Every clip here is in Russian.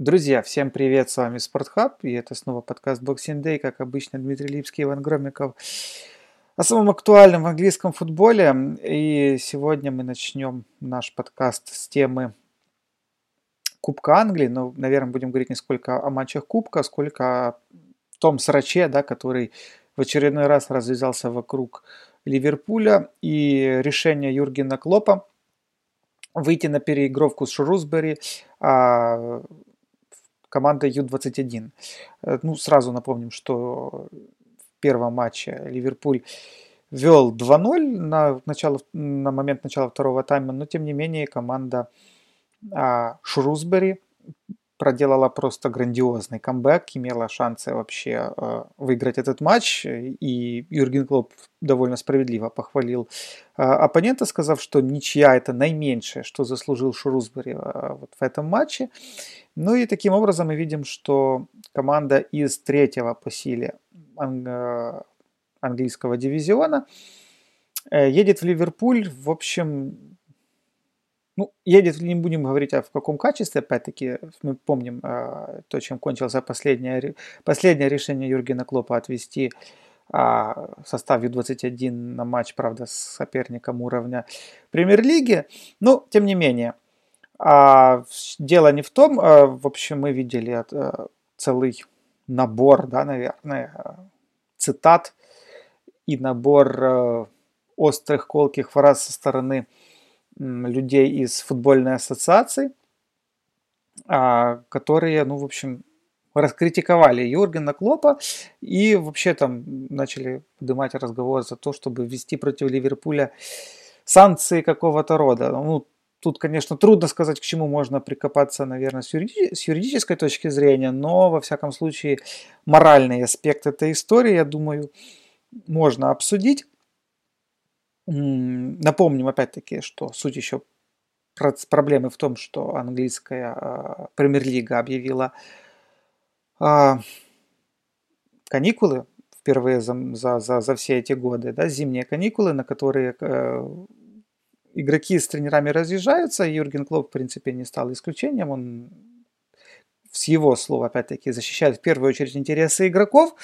Друзья, всем привет, с вами Спортхаб, и это снова подкаст Boxing Day, как обычно, Дмитрий Липский, Иван Громиков. О самом актуальном в английском футболе, и сегодня мы начнем наш подкаст с темы Кубка Англии, но, наверное, будем говорить не сколько о матчах Кубка, сколько о том сраче, да, который в очередной раз развязался вокруг Ливерпуля, и решение Юргена Клопа выйти на переигровку с Шрусбери, а, команда Ю-21. Э, ну, сразу напомним, что в первом матче Ливерпуль вел 2-0 на, начало, на момент начала второго тайма, но тем не менее команда а, Шрусбери проделала просто грандиозный камбэк, имела шансы вообще э, выиграть этот матч, и Юрген Клоп довольно справедливо похвалил э, оппонента, сказав, что ничья это наименьшее, что заслужил Шрусбери э, вот в этом матче. Ну и таким образом мы видим, что команда из третьего по силе анг- английского дивизиона э, едет в Ливерпуль, в общем, ну, едет, не будем говорить, а в каком качестве, опять-таки, мы помним э, то, чем кончилось последнее, последнее решение Юргена Клопа отвести э, состав Ю-21 на матч, правда, с соперником уровня премьер-лиги. Но, тем не менее, э, дело не в том, э, в общем, мы видели э, целый набор, да, наверное, э, цитат и набор э, острых, колких фраз со стороны людей из футбольной ассоциации, а, которые, ну, в общем, раскритиковали Юргена Клопа и вообще там начали поднимать разговор за то, чтобы ввести против Ливерпуля санкции какого-то рода. Ну, тут, конечно, трудно сказать, к чему можно прикопаться, наверное, с, юриди- с юридической точки зрения, но, во всяком случае, моральный аспект этой истории, я думаю, можно обсудить. Напомним опять-таки, что суть еще проблемы в том, что английская а, премьер-лига объявила а, каникулы впервые за, за, за, за все эти годы, да, зимние каникулы, на которые э, игроки с тренерами разъезжаются. Юрген Клоп, в принципе, не стал исключением. Он с его слов, опять-таки, защищает в первую очередь интересы игроков.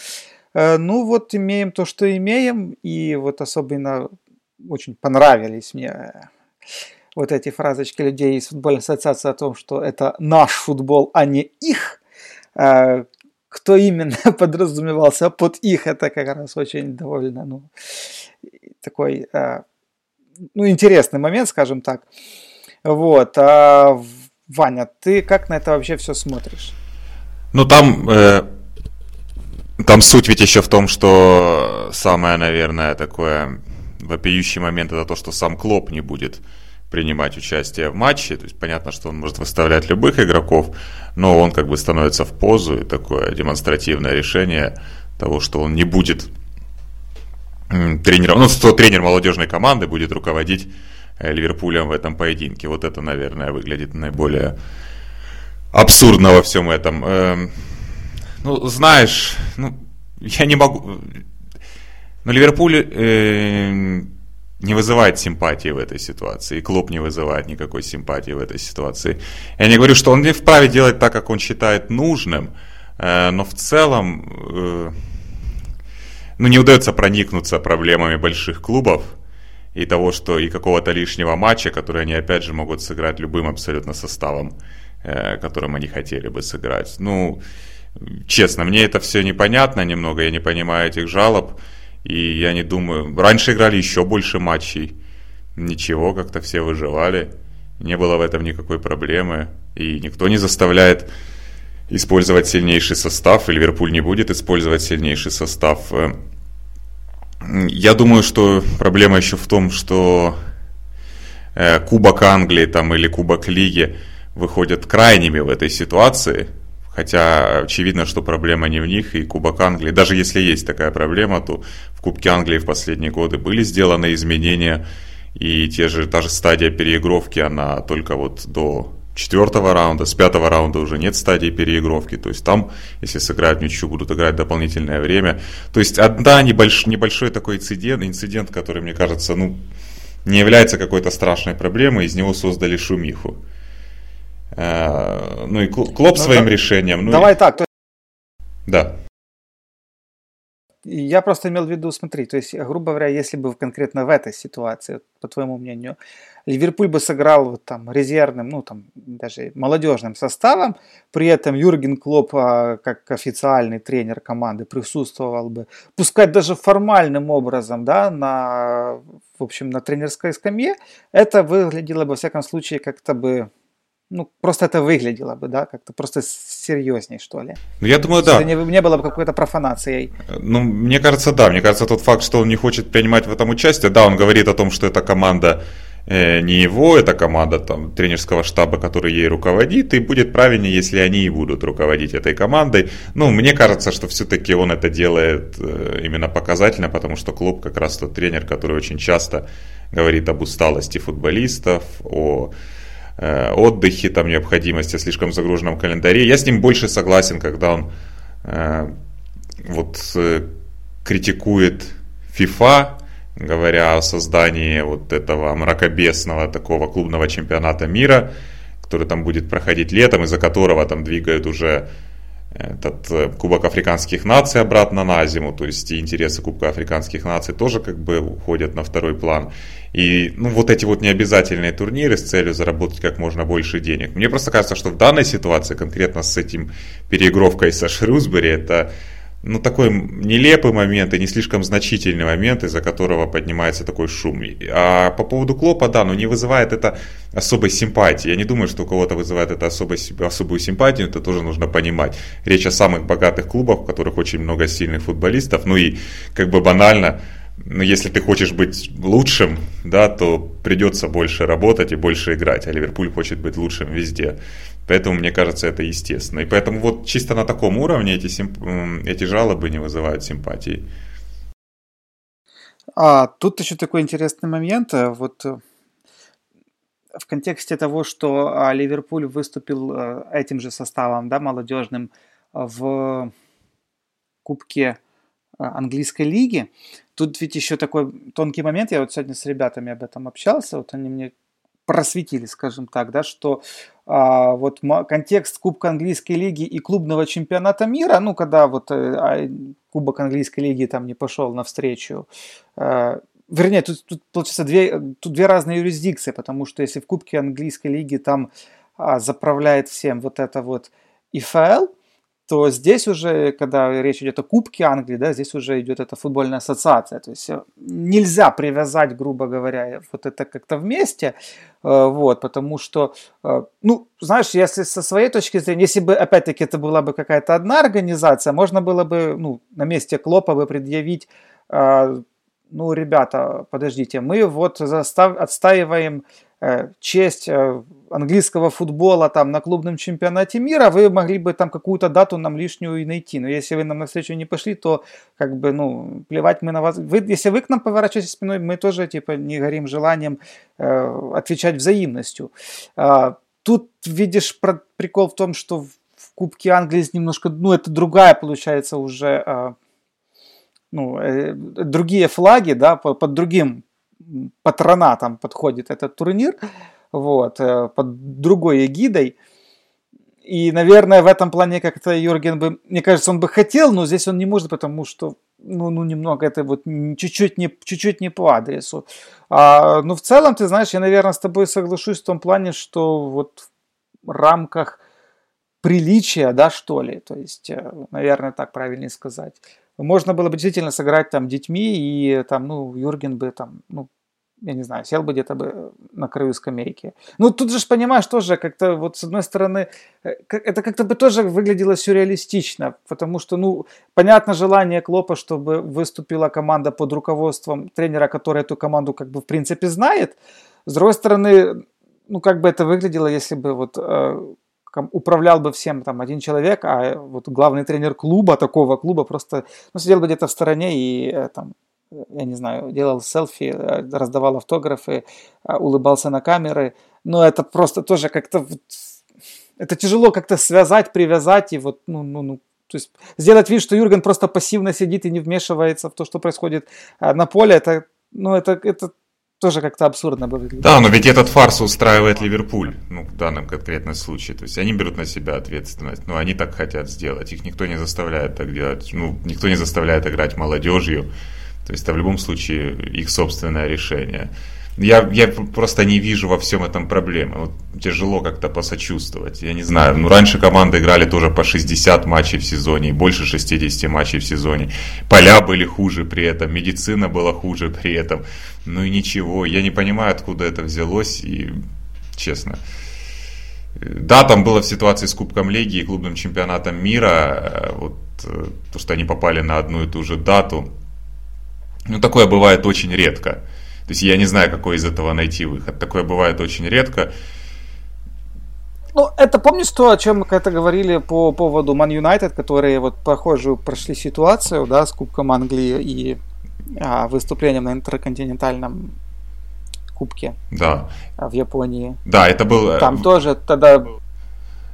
Э, ну вот имеем то, что имеем, и вот особенно очень понравились мне э, вот эти фразочки людей из футбольной ассоциации о том, что это наш футбол, а не их. Э, кто именно подразумевался под их, это как раз очень довольно ну, такой э, ну, интересный момент, скажем так. Вот. А, Ваня, ты как на это вообще все смотришь? Ну, там, э, там суть ведь еще в том, что самое, наверное, такое вопиющий момент это то, что сам Клоп не будет принимать участие в матче. То есть понятно, что он может выставлять любых игроков, но он как бы становится в позу и такое демонстративное решение того, что он не будет тренером, ну, что тренер молодежной команды будет руководить э, Ливерпулем в этом поединке. Вот это, наверное, выглядит наиболее абсурдно во всем этом. Эм, ну, знаешь, ну, я не могу... Но Ливерпуль э, не вызывает симпатии в этой ситуации. И клуб не вызывает никакой симпатии в этой ситуации. Я не говорю, что он не вправе делать так, как он считает нужным, э, но в целом э, ну, не удается проникнуться проблемами больших клубов и того, что и какого-то лишнего матча, который они опять же могут сыграть любым абсолютно составом, э, которым они хотели бы сыграть. Ну, честно, мне это все непонятно немного, я не понимаю этих жалоб. И я не думаю... Раньше играли еще больше матчей. Ничего, как-то все выживали. Не было в этом никакой проблемы. И никто не заставляет использовать сильнейший состав. И Ливерпуль не будет использовать сильнейший состав. Я думаю, что проблема еще в том, что э, Кубок Англии там, или Кубок Лиги выходят крайними в этой ситуации. Хотя очевидно, что проблема не в них, и Кубок Англии, даже если есть такая проблема, то в Кубке Англии в последние годы были сделаны изменения, и те же, та же стадия переигровки, она только вот до четвертого раунда, с пятого раунда уже нет стадии переигровки, то есть там, если сыграют ничью, будут играть дополнительное время. То есть одна небольш, небольшой такой инцидент, инцидент, который, мне кажется, ну, не является какой-то страшной проблемой, из него создали шумиху. Э, ну и Клоп ну, своим да, решением. Ну давай и... так. То... Да. Я просто имел в виду, смотри, то есть, грубо говоря, если бы конкретно в этой ситуации, по твоему мнению, Ливерпуль бы сыграл вот там резервным, ну там даже молодежным составом, при этом Юрген Клоп а, как официальный тренер команды присутствовал бы, пускай даже формальным образом, да, на, в общем, на тренерской скамье, это выглядело бы, во всяком случае, как-то бы ну, просто это выглядело бы, да, как-то просто серьезней, что ли. Ну, я думаю, да. Это не, не было бы какой-то профанацией. Ну, мне кажется, да. Мне кажется, тот факт, что он не хочет принимать в этом участие, да, он говорит о том, что эта команда э, не его, это команда там, тренерского штаба, который ей руководит, и будет правильнее, если они и будут руководить этой командой. Ну, мне кажется, что все-таки он это делает э, именно показательно, потому что клуб как раз тот тренер, который очень часто говорит об усталости футболистов, о Э, отдыхе, там необходимости, слишком загруженном календаре. Я с ним больше согласен, когда он э, вот э, критикует FIFA, говоря о создании вот этого мракобесного такого клубного чемпионата мира, который там будет проходить летом, из-за которого там двигают уже этот э, Кубок Африканских наций обратно на зиму, то есть интересы Кубка Африканских наций тоже как бы уходят на второй план. И ну, вот эти вот необязательные турниры с целью заработать как можно больше денег. Мне просто кажется, что в данной ситуации, конкретно с этим переигровкой со Шрюсбери, это ну, такой нелепый момент и не слишком значительный момент, из-за которого поднимается такой шум. А по поводу Клопа, да, но не вызывает это особой симпатии. Я не думаю, что у кого-то вызывает это особой, особую симпатию, это тоже нужно понимать. Речь о самых богатых клубах, в которых очень много сильных футболистов, ну и как бы банально, но если ты хочешь быть лучшим, да, то придется больше работать и больше играть, а Ливерпуль хочет быть лучшим везде. Поэтому, мне кажется, это естественно. И поэтому вот чисто на таком уровне эти, симп... эти жалобы не вызывают симпатии. А, тут еще такой интересный момент. Э, вот э, в контексте того, что а, Ливерпуль выступил э, этим же составом, да, молодежным, в Кубке английской лиги, тут ведь еще такой тонкий момент, я вот сегодня с ребятами об этом общался, вот они мне просветили, скажем так, да, что а, вот контекст Кубка английской лиги и клубного чемпионата мира, ну, когда вот а, Кубок английской лиги там не пошел навстречу, а, вернее, тут, тут получается две, тут две разные юрисдикции, потому что если в Кубке английской лиги там а, заправляет всем вот это вот ИФЛ, то здесь уже, когда речь идет о Кубке Англии, да, здесь уже идет эта футбольная ассоциация. То есть э, нельзя привязать, грубо говоря, вот это как-то вместе, э, вот, потому что, э, ну, знаешь, если со своей точки зрения, если бы, опять-таки, это была бы какая-то одна организация, можно было бы, ну, на месте Клопа бы предъявить ну, ребята, подождите, мы вот застав, отстаиваем честь э, английского футбола там на клубном чемпионате мира, вы могли бы там какую-то дату нам лишнюю и найти. Но если вы нам навстречу не пошли, то как бы, ну, плевать мы на вас. Вы, если вы к нам поворачиваетесь спиной, мы тоже типа не горим желанием э, отвечать взаимностью. Э, тут видишь про, прикол в том, что в, Кубке Англии немножко, ну, это другая получается уже э, ну, э, другие флаги, да, под другим патронатом подходит этот турнир, вот, э, под другой эгидой. И, наверное, в этом плане как-то Юрген бы, мне кажется, он бы хотел, но здесь он не может, потому что, ну, ну немного это вот чуть-чуть не, чуть-чуть не по адресу. А, ну, в целом, ты знаешь, я, наверное, с тобой соглашусь в том плане, что вот в рамках приличия, да, что ли, то есть, э, наверное, так правильнее сказать, можно было бы действительно сыграть там детьми, и там, ну, Юрген бы там, ну, я не знаю, сел бы где-то бы на краю скамейки. Ну, тут же понимаешь, тоже как-то вот с одной стороны, э, это как-то бы тоже выглядело сюрреалистично, потому что, ну, понятно желание Клопа, чтобы выступила команда под руководством тренера, который эту команду как бы в принципе знает. С другой стороны, ну, как бы это выглядело, если бы вот э, управлял бы всем там один человек, а вот главный тренер клуба, такого клуба, просто ну, сидел бы где-то в стороне и э, там, я не знаю, делал селфи, э, раздавал автографы, э, улыбался на камеры. Но это просто тоже как-то... Это тяжело как-то связать, привязать и вот, ну, ну, ну, то есть сделать вид, что Юрген просто пассивно сидит и не вмешивается в то, что происходит на поле, это, ну, это, это тоже как-то абсурдно выглядит. Да, но ведь этот фарс устраивает Ливерпуль, ну, в данном конкретном случае. То есть они берут на себя ответственность, но они так хотят сделать. Их никто не заставляет так делать. Ну, никто не заставляет играть молодежью. То есть это в любом случае их собственное решение. Я, я просто не вижу во всем этом проблемы. Вот тяжело как-то посочувствовать. Я не знаю. Ну, раньше команды играли тоже по 60 матчей в сезоне, больше 60 матчей в сезоне. Поля были хуже при этом, медицина была хуже при этом. Ну и ничего. Я не понимаю, откуда это взялось, и честно. Да, там было в ситуации с Кубком Лиги и клубным чемпионатом мира, вот э, то, что они попали на одну и ту же дату. Ну, такое бывает очень редко. То есть я не знаю, какой из этого найти выход. Такое бывает очень редко. Ну, это помнишь то, о чем мы когда-то говорили по поводу Man United, которые вот похожую прошли ситуацию, да, с Кубком Англии и а, выступлением на интерконтинентальном кубке. Да. В Японии. Да, это был... Э, Там тоже тогда...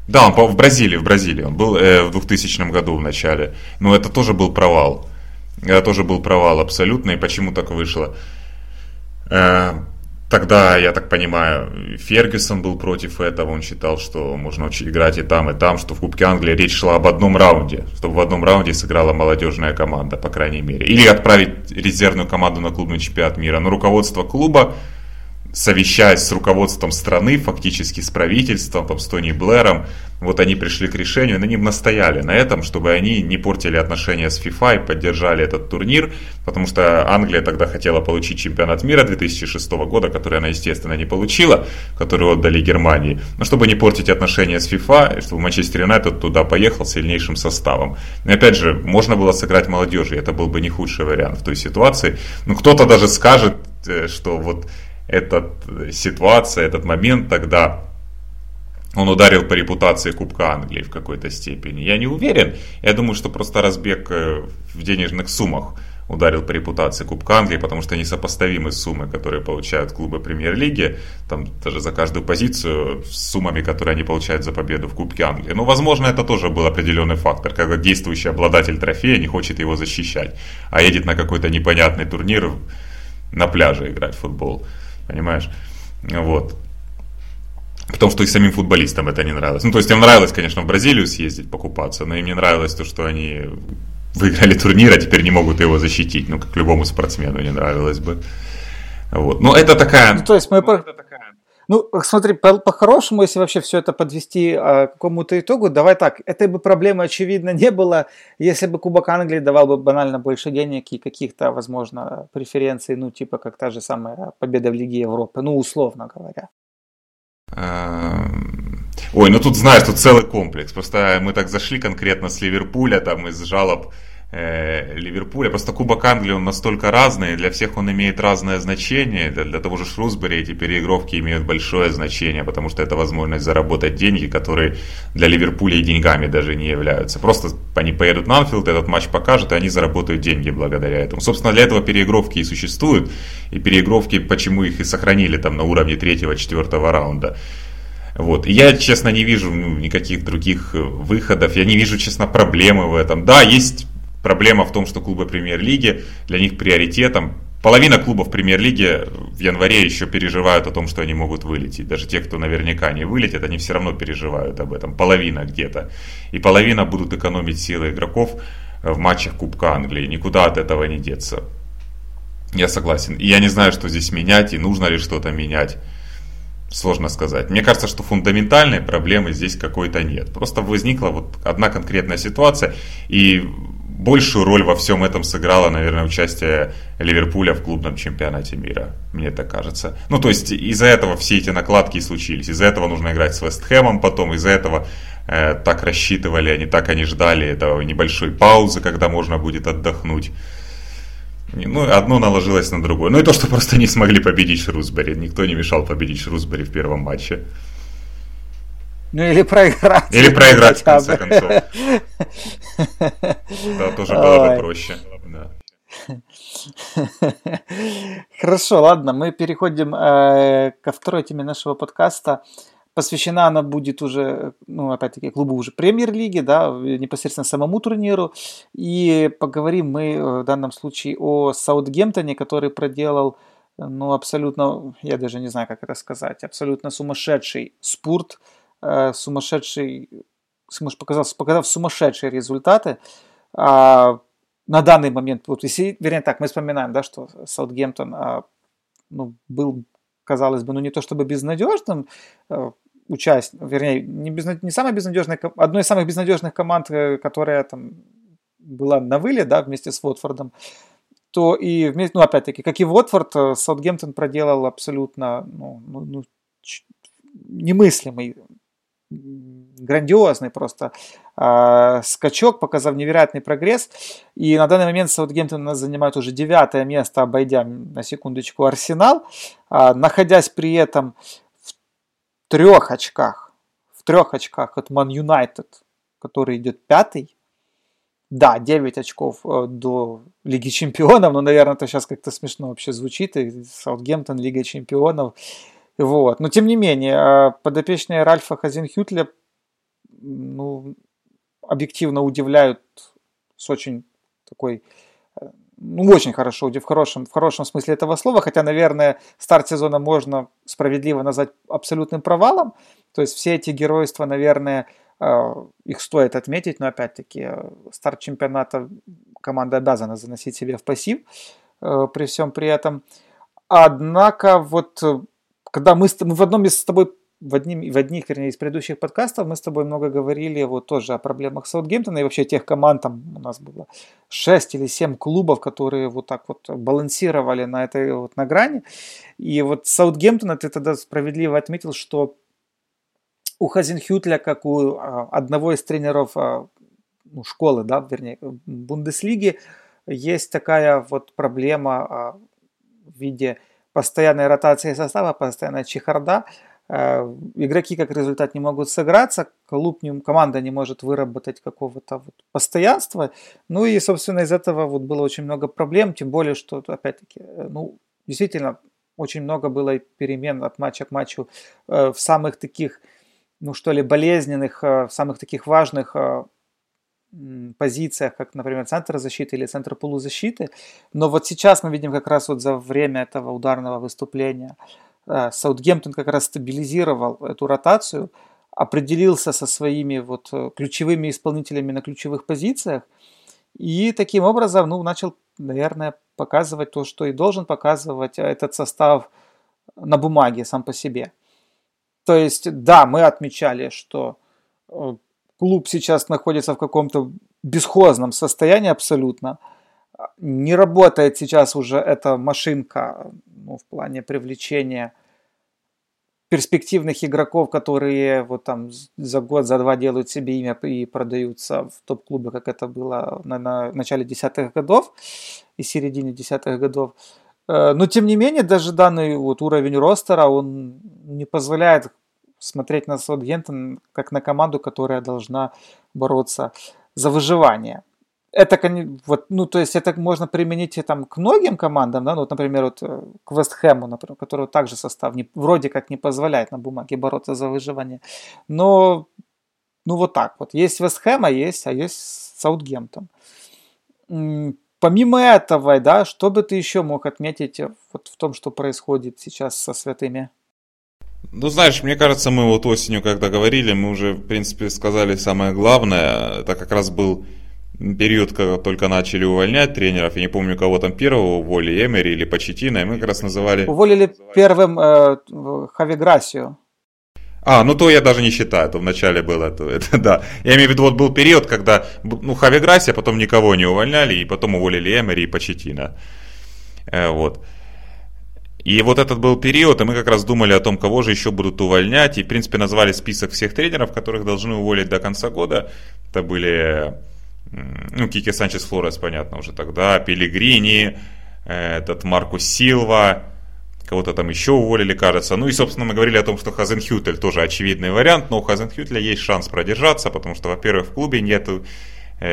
Да, он в Бразилии, в Бразилии. Он был э, в 2000 году в начале. Но это тоже был провал. Это тоже был провал абсолютно. И почему так вышло? Э, тогда, я так понимаю, Фергюсон был против этого, он считал, что можно играть и там, и там, что в Кубке Англии речь шла об одном раунде, чтобы в одном раунде сыграла молодежная команда, по крайней мере. Или отправить резервную команду на клубный чемпионат мира. Но руководство клуба совещаясь с руководством страны, фактически с правительством, там, с Тони Блэром, вот они пришли к решению, они настояли на этом, чтобы они не портили отношения с FIFA и поддержали этот турнир, потому что Англия тогда хотела получить чемпионат мира 2006 года, который она, естественно, не получила, который отдали Германии, но чтобы не портить отношения с FIFA, чтобы Манчестер Юнайтед туда поехал сильнейшим составом. И опять же, можно было сыграть молодежи, это был бы не худший вариант в той ситуации. Но кто-то даже скажет, э, что вот эта ситуация, этот момент тогда он ударил по репутации Кубка Англии в какой-то степени. Я не уверен. Я думаю, что просто разбег э, в денежных суммах ударил по репутации Кубка Англии, потому что несопоставимы суммы, которые получают клубы премьер-лиги, там даже за каждую позицию с суммами, которые они получают за победу в Кубке Англии. Но, возможно, это тоже был определенный фактор, когда действующий обладатель трофея не хочет его защищать, а едет на какой-то непонятный турнир на пляже играть в футбол понимаешь? Вот. Потому что и самим футболистам это не нравилось. Ну, то есть им нравилось, конечно, в Бразилию съездить, покупаться, но им не нравилось то, что они выиграли турнир, а теперь не могут его защитить. Ну, как любому спортсмену не нравилось бы. Вот. Но это такая... Ну, то есть мы... Ну, это такая ну, смотри, по-хорошему, по если вообще все это подвести а, к какому-то итогу, давай так, этой бы проблемы, очевидно, не было, если бы Кубок Англии давал бы банально больше денег и каких-то, возможно, преференций, ну, типа, как та же самая победа в Лиге Европы, ну, условно говоря. Эм, ой, ну тут, знаешь, тут целый комплекс. Просто мы так зашли конкретно с Ливерпуля, там, из жалоб Ливерпуля. Просто Кубок Англии он настолько разный, для всех он имеет разное значение. Для, для того же Шрусбери эти переигровки имеют большое значение, потому что это возможность заработать деньги, которые для Ливерпуля и деньгами даже не являются. Просто они поедут на Анфилд, этот матч покажут, и они заработают деньги благодаря этому. Собственно, для этого переигровки и существуют. И переигровки, почему их и сохранили там на уровне третьего-четвертого раунда. Вот. Я, честно, не вижу ну, никаких других выходов, я не вижу, честно, проблемы в этом. Да, есть Проблема в том, что клубы премьер-лиги для них приоритетом. Половина клубов премьер-лиги в январе еще переживают о том, что они могут вылететь. Даже те, кто наверняка не вылетит, они все равно переживают об этом. Половина где-то. И половина будут экономить силы игроков в матчах Кубка Англии. Никуда от этого не деться. Я согласен. И я не знаю, что здесь менять, и нужно ли что-то менять. Сложно сказать. Мне кажется, что фундаментальной проблемы здесь какой-то нет. Просто возникла вот одна конкретная ситуация, и большую роль во всем этом сыграло, наверное, участие Ливерпуля в клубном чемпионате мира, мне так кажется. Ну, то есть из-за этого все эти накладки и случились. Из-за этого нужно играть с Вестхэмом потом, из-за этого э, так рассчитывали они, так они ждали этого небольшой паузы, когда можно будет отдохнуть. Ну, одно наложилось на другое. Ну и то, что просто не смогли победить Шрусбери. Никто не мешал победить Шрусбери в первом матче. Ну или проиграть. Или проиграть, в конце концов. Да, тоже было бы проще. Хорошо, ладно, мы переходим э, ко второй теме нашего подкаста. Посвящена она будет уже, ну, опять-таки, клубу уже премьер-лиги, да, непосредственно самому турниру. И поговорим мы в данном случае о Саутгемптоне, который проделал ну, абсолютно, я даже не знаю, как это сказать, абсолютно сумасшедший спорт, э, сумасшедший, показал, показав сумасшедшие результаты. А, на данный момент, вот если, вернее так, мы вспоминаем, да, что Саутгемптон а, ну, был, казалось бы, ну не то чтобы безнадежным, а, участь, вернее, не, безнад... не самая безнадежная, одной из самых безнадежных команд, э, которая там была на вылет, да, вместе с Уотфордом, то и вместе, ну, опять-таки, как и Уотфорд, э, Саутгемптон проделал абсолютно ну, ну, ну, немыслимый, грандиозный просто э, скачок, показав невероятный прогресс. И на данный момент Саутгемптон нас занимает уже девятое место, обойдя на секундочку Арсенал, э, находясь при этом в трех очках, в трех очках от Ман Юнайтед, который идет пятый, да, 9 очков э, до Лиги Чемпионов, но, наверное, это сейчас как-то смешно вообще звучит. И Саутгемптон, Лига Чемпионов. Вот. Но, тем не менее, э, подопечные Ральфа Хазенхютля ну, объективно удивляют с очень такой э, ну, очень хорошо, в хорошем, в хорошем смысле этого слова, хотя, наверное, старт сезона можно справедливо назвать абсолютным провалом. То есть все эти геройства, наверное, Э, их стоит отметить, но опять-таки э, старт чемпионата команда обязана заносить себе в пассив при всем при этом. Однако вот когда мы, мы в одном из с тобой в, одним, в одних, вернее, из предыдущих подкастов мы с тобой много говорили вот тоже о проблемах Саутгемптона и вообще тех команд, там у нас было 6 или 7 клубов, которые вот так вот балансировали на этой вот на грани. И вот Саутгемптона ты тогда справедливо отметил, что у Хазенхютля, как у а, одного из тренеров а, ну, школы, да, вернее, Бундеслиги, есть такая вот проблема а, в виде постоянной ротации состава, постоянная чехарда. Игроки как результат не могут сыграться, клуб, не, команда не может выработать какого-то вот постоянства. Ну и, собственно, из этого вот было очень много проблем, тем более, что, опять-таки, ну, действительно, очень много было перемен от матча к матчу э, в самых таких ну что ли, болезненных, э, самых таких важных э, позициях, как, например, центр защиты или центр полузащиты. Но вот сейчас мы видим как раз вот за время этого ударного выступления э, Саутгемптон как раз стабилизировал эту ротацию, определился со своими вот ключевыми исполнителями на ключевых позициях и таким образом ну, начал, наверное, показывать то, что и должен показывать этот состав на бумаге сам по себе. То есть, да, мы отмечали, что э, клуб сейчас находится в каком-то бесхозном состоянии абсолютно. Не работает сейчас уже эта машинка ну, в плане привлечения перспективных игроков, которые вот там за год, за два делают себе имя и продаются в топ-клубы, как это было на, на начале десятых годов и середине десятых годов. Э, но тем не менее, даже данный вот уровень ростера, он не позволяет смотреть на Саутгемптон как на команду, которая должна бороться за выживание. Это, вот, ну, то есть это можно применить и там к многим командам, да, ну, вот, например, вот э, к Вестхэму, например, который также состав не, вроде как не позволяет на бумаге бороться за выживание. Но, ну, вот так вот. Есть Вестхэм, а есть, а есть Саутгемптон. Помимо этого, да, что бы ты еще мог отметить э, вот в том, что происходит сейчас со святыми? Ну, знаешь, мне кажется, мы вот осенью, когда говорили, мы уже, в принципе, сказали самое главное. Это как раз был период, когда только начали увольнять тренеров. Я не помню, кого там первого уволили, Эмери или Почетина, и мы как раз называли... Уволили первым э, Хави Грасио. А, ну то я даже не считаю, то вначале было, то это да. Я имею в виду, вот был период, когда, ну, Хави Грасия, потом никого не увольняли, и потом уволили Эмери и Почетина. Э, вот. И вот этот был период, и мы как раз думали о том, кого же еще будут увольнять. И, в принципе, назвали список всех тренеров, которых должны уволить до конца года. Это были, ну, Кики Санчес Флорес, понятно, уже тогда, Пелигрини, этот Маркус Силва, кого-то там еще уволили, кажется. Ну и, собственно, мы говорили о том, что Хазенхютель тоже очевидный вариант, но у Хазенхютеля есть шанс продержаться, потому что, во-первых, в клубе нету Э,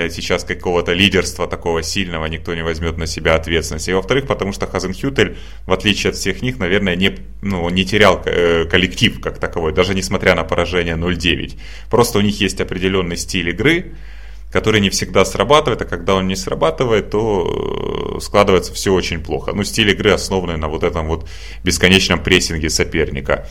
сейчас какого-то лидерства такого сильного никто не возьмет на себя ответственность. И во-вторых, потому что Хазенхютель, в отличие от всех них, наверное, не, ну, не терял э, коллектив как таковой, даже несмотря на поражение 0-9. Просто у них есть определенный стиль игры, который не всегда срабатывает, а когда он не срабатывает, то э, складывается все очень плохо. Ну, стиль игры основанный на вот этом вот бесконечном прессинге соперника.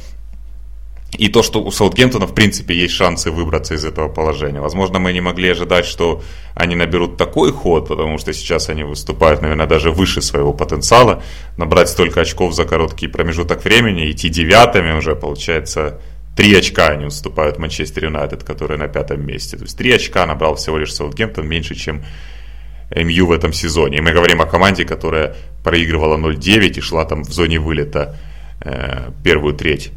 И то, что у Саутгемптона, в принципе, есть шансы выбраться из этого положения. Возможно, мы не могли ожидать, что они наберут такой ход, потому что сейчас они выступают, наверное, даже выше своего потенциала. Набрать столько очков за короткий промежуток времени, идти девятыми уже, получается, три очка они уступают Манчестер Юнайтед, который на пятом месте. То есть три очка набрал всего лишь Саутгемптон, меньше, чем МЮ в этом сезоне. И мы говорим о команде, которая проигрывала 0-9 и шла там в зоне вылета э, первую треть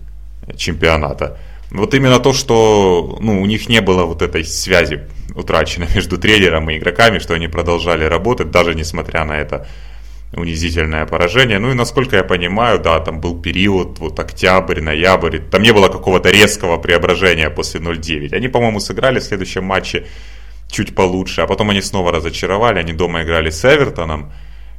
чемпионата. Вот именно то, что ну, у них не было вот этой связи утраченной между тренером и игроками, что они продолжали работать, даже несмотря на это унизительное поражение. Ну и насколько я понимаю, да, там был период, вот октябрь, ноябрь, там не было какого-то резкого преображения после 0-9. Они, по-моему, сыграли в следующем матче чуть получше, а потом они снова разочаровали, они дома играли с Эвертоном,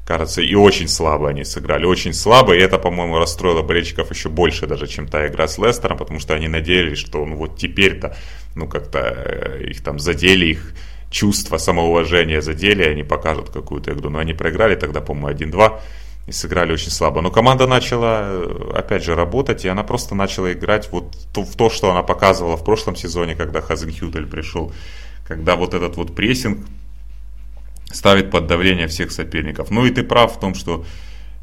кажется, и очень слабо они сыграли, очень слабо, и это, по-моему, расстроило болельщиков еще больше даже, чем та игра с Лестером, потому что они надеялись, что ну вот теперь-то, ну как-то э, их там задели, их чувство самоуважения задели, они покажут какую-то игру, но они проиграли тогда, по-моему, 1-2, и сыграли очень слабо. Но команда начала, э, опять же, работать, и она просто начала играть вот в то, что она показывала в прошлом сезоне, когда Хазенхютель пришел, когда вот этот вот прессинг ставит под давление всех соперников. Ну и ты прав в том, что,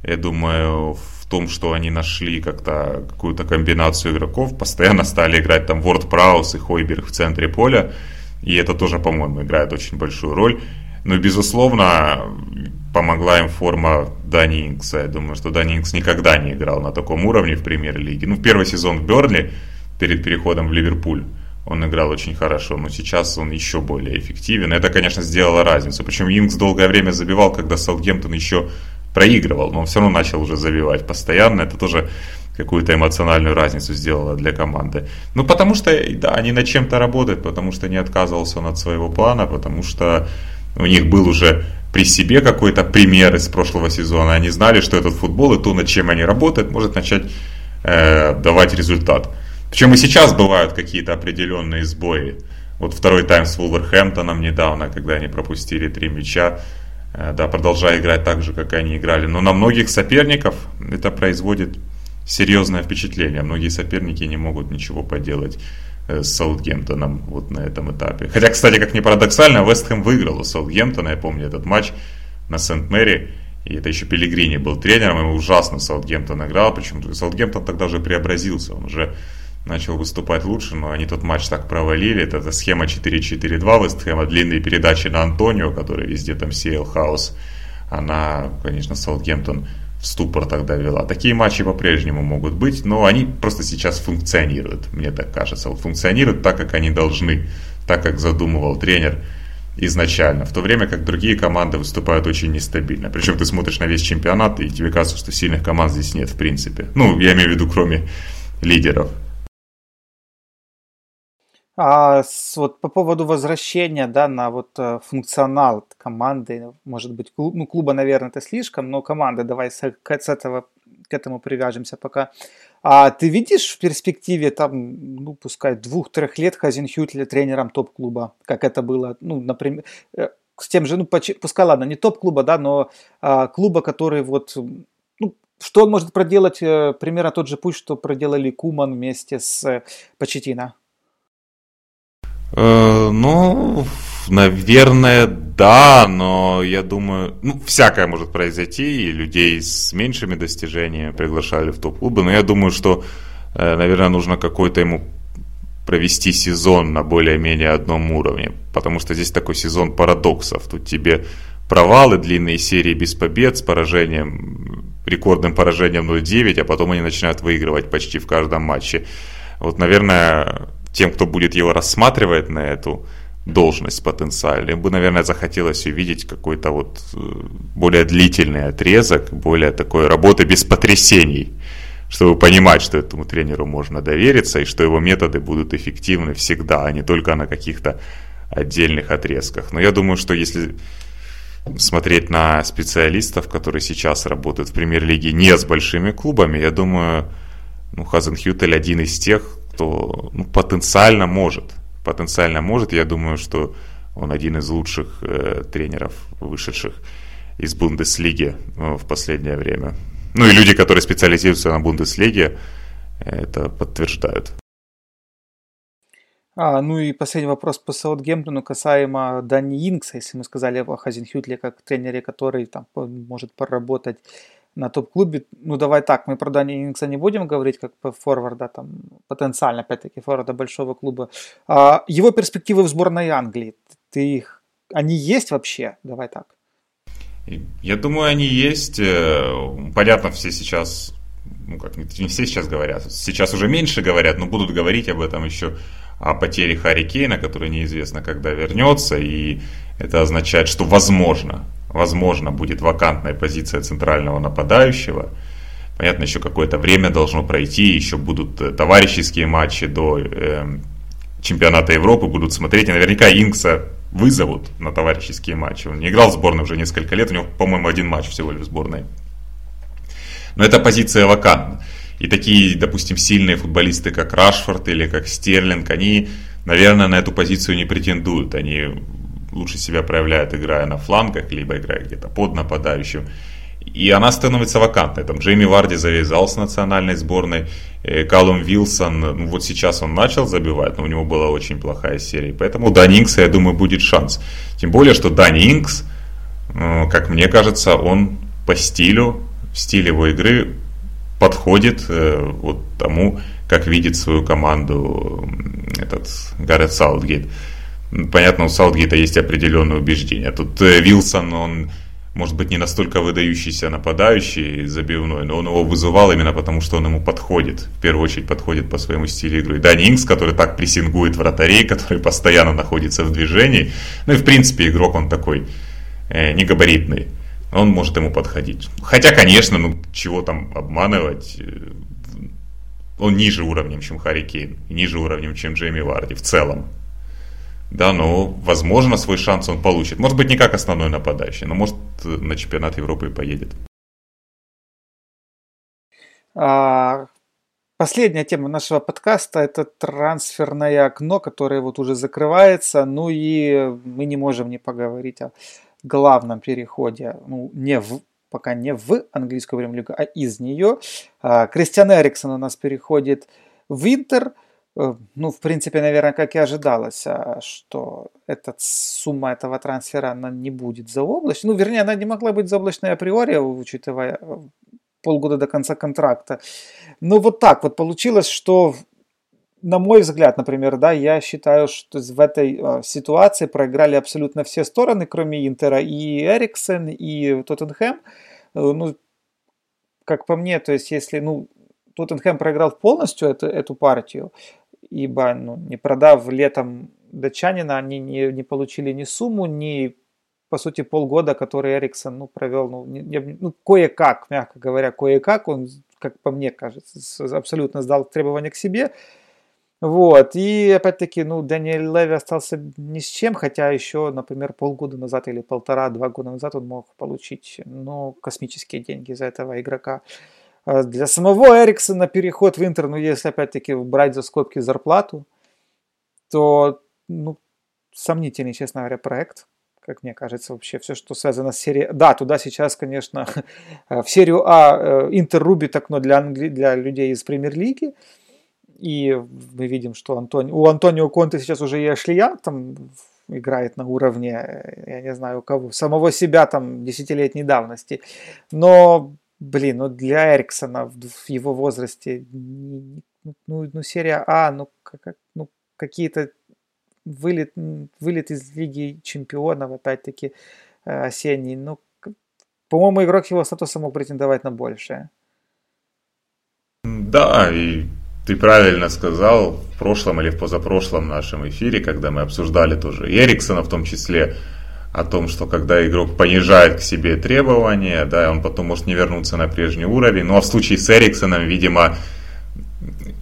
я думаю, в том, что они нашли как-то какую-то комбинацию игроков, постоянно стали играть там Ворд Праус и Хойберг в центре поля, и это тоже, по-моему, играет очень большую роль. Но, безусловно, помогла им форма Дани Инкса. Я думаю, что Дани Инкс никогда не играл на таком уровне в премьер-лиге. Ну, в первый сезон в Берли, перед переходом в Ливерпуль, он играл очень хорошо, но сейчас он еще более эффективен. Это, конечно, сделало разницу. Причем Инкс долгое время забивал, когда Саутгемптон еще проигрывал, но он все равно начал уже забивать постоянно. Это тоже какую-то эмоциональную разницу сделала для команды. Ну, потому что, да, они над чем-то работают, потому что не отказывался он от своего плана, потому что у них был уже при себе какой-то пример из прошлого сезона. Они знали, что этот футбол и то, над чем они работают, может начать э, давать результат. Причем и сейчас бывают какие-то определенные сбои. Вот второй тайм с Вулверхэмптоном недавно, когда они пропустили три мяча, э, да, продолжая играть так же, как они играли. Но на многих соперников это производит серьезное впечатление. Многие соперники не могут ничего поделать э, с Саутгемптоном вот на этом этапе. Хотя, кстати, как ни парадоксально, Вестхэм выиграл у Саутгемптона, я помню этот матч на Сент-Мэри. И это еще Пелигрини был тренером, и ужасно Саутгемптон играл, причем Саутгемптон тогда уже преобразился, он уже начал выступать лучше, но они тот матч так провалили. Это, это схема 4-4-2 Вестхэма, длинные передачи на Антонио, который везде там сеял хаос. Она, конечно, Саутгемптон в ступор тогда вела. Такие матчи по-прежнему могут быть, но они просто сейчас функционируют, мне так кажется. Вот функционируют так, как они должны, так, как задумывал тренер изначально, в то время как другие команды выступают очень нестабильно. Причем ты смотришь на весь чемпионат, и тебе кажется, что сильных команд здесь нет в принципе. Ну, я имею в виду, кроме лидеров. А с, вот по поводу возвращения, да, на вот э, функционал команды, может быть, клуб, ну, клуба, наверное, это слишком, но команды, давай с, с этого, к этому привяжемся пока. А ты видишь в перспективе, там, ну, пускай двух-трех лет Хазенхютля тренером топ-клуба, как это было, ну, например, э, с тем же, ну, пускай, ладно, не топ-клуба, да, но а, клуба, который вот, ну, что он может проделать, э, примерно тот же путь, что проделали Куман вместе с Почетино? Э, ну, наверное, да, но я думаю, ну, всякое может произойти, и людей с меньшими достижениями приглашали в топ-клубы, но я думаю, что, э, наверное, нужно какой-то ему провести сезон на более-менее одном уровне, потому что здесь такой сезон парадоксов. Тут тебе провалы, длинные серии без побед с поражением, рекордным поражением 0-9, а потом они начинают выигрывать почти в каждом матче. Вот, наверное, тем, кто будет его рассматривать на эту должность потенциально, им бы, наверное, захотелось увидеть какой-то вот э, более длительный отрезок, более такой работы без потрясений, чтобы понимать, что этому тренеру можно довериться и что его методы будут эффективны всегда, а не только на каких-то отдельных отрезках. Но я думаю, что если смотреть на специалистов, которые сейчас работают в премьер-лиге не с большими клубами, я думаю, ну, Хазенхютель один из тех, кто ну, потенциально может. Потенциально может. Я думаю, что Он один из лучших э, тренеров, вышедших из Бундеслиги э, в последнее время. Ну и люди, которые специализируются на Бундеслиге, это подтверждают. А, ну и последний вопрос по Саутгемптону касаемо Дани Инкса, если мы сказали о Хазенхютле как тренере, который там может поработать на топ-клубе. Ну давай так, мы про Дани Инкса не будем говорить как форварда, там потенциально, опять-таки, форварда большого клуба. А, его перспективы в сборной Англии, ты их, они есть вообще? Давай так. Я думаю, они есть. Э, понятно, все сейчас, ну как, не все сейчас говорят, сейчас уже меньше говорят, но будут говорить об этом еще о потере Харри Кейна, который неизвестно, когда вернется, и это означает, что возможно, возможно будет вакантная позиция центрального нападающего. Понятно, еще какое-то время должно пройти, еще будут э, товарищеские матчи до э, чемпионата Европы, будут смотреть, и наверняка Инкса вызовут на товарищеские матчи. Он не играл в сборной уже несколько лет, у него, по-моему, один матч всего лишь в сборной. Но эта позиция вакантна. И такие, допустим, сильные футболисты, как Рашфорд или как Стерлинг, они, наверное, на эту позицию не претендуют. Они лучше себя проявляют, играя на флангах, либо играя где-то под нападающим. И она становится вакантной. Там Джейми Варди завязал с национальной сборной. Э, Калум Вилсон, ну вот сейчас он начал забивать, но у него была очень плохая серия. Поэтому Дани Инкса, я думаю, будет шанс. Тем более, что Дани Инкс, э, как мне кажется, он по стилю, в стиле его игры подходит э, вот тому, как видит свою команду этот Гаррет Саутгейт. Понятно, у Саутгейта есть определенные убеждения. Тут э, Вилсон, он может быть не настолько выдающийся нападающий, забивной, но он его вызывал именно потому, что он ему подходит. В первую очередь подходит по своему стилю игры. Дани Инкс, который так прессингует вратарей, который постоянно находится в движении. Ну и в принципе игрок он такой э, негабаритный он может ему подходить. Хотя, конечно, ну чего там обманывать, э, он ниже уровнем, чем Харри Кейн, ниже уровнем, чем Джейми Варди в целом. Да, но, возможно, свой шанс он получит. Может быть, не как основной нападающий, но, может, на чемпионат Европы и поедет. А, последняя тема нашего подкаста – это трансферное окно, которое вот уже закрывается. Ну и мы не можем не поговорить о главном переходе, ну, не в, пока не в английскую премьер-лигу, а из нее. А, Кристиан Эриксон у нас переходит в Интер. Э, ну, в принципе, наверное, как и ожидалось, а, что эта сумма этого трансфера, она не будет заоблачной. Ну, вернее, она не могла быть заоблачной априори, учитывая э, полгода до конца контракта. Ну, вот так вот получилось, что на мой взгляд, например, да, я считаю, что в этой э, ситуации проиграли абсолютно все стороны, кроме Интера, и Эриксен, и Тоттенхэм. Э, ну, как по мне, то есть если, ну, Тоттенхэм проиграл полностью эту, эту партию, ибо, ну, не продав летом датчанина, они не, не получили ни сумму, ни, по сути, полгода, который Эриксон, ну, провел, ну, не, ну кое-как, мягко говоря, кое-как, он, как по мне кажется, абсолютно сдал требования к себе, вот, и опять-таки, ну, Даниэль Леви остался ни с чем, хотя еще, например, полгода назад или полтора-два года назад он мог получить, ну, космические деньги за этого игрока. А для самого Эриксона переход в Интер, ну, если опять-таки брать за скобки зарплату, то, ну, сомнительный, честно говоря, проект, как мне кажется, вообще все, что связано с серией. Да, туда сейчас, конечно, в серию А э, Интер рубит окно для, для людей из премьер-лиги, и мы видим, что Антони... у Антонио Конте сейчас уже и Ашли Янг там играет на уровне, я не знаю у кого, самого себя там десятилетней давности. Но, блин, ну для Эриксона в его возрасте, ну, ну серия А, ну, как, ну какие-то вылет, вылет из Лиги Чемпионов, опять-таки, э, осенний, ну, по-моему, игрок его статуса мог претендовать на большее. Да, и ты правильно сказал в прошлом или в позапрошлом нашем эфире, когда мы обсуждали тоже Эриксона в том числе, о том, что когда игрок понижает к себе требования, да, он потом может не вернуться на прежний уровень. Ну а в случае с Эриксоном, видимо,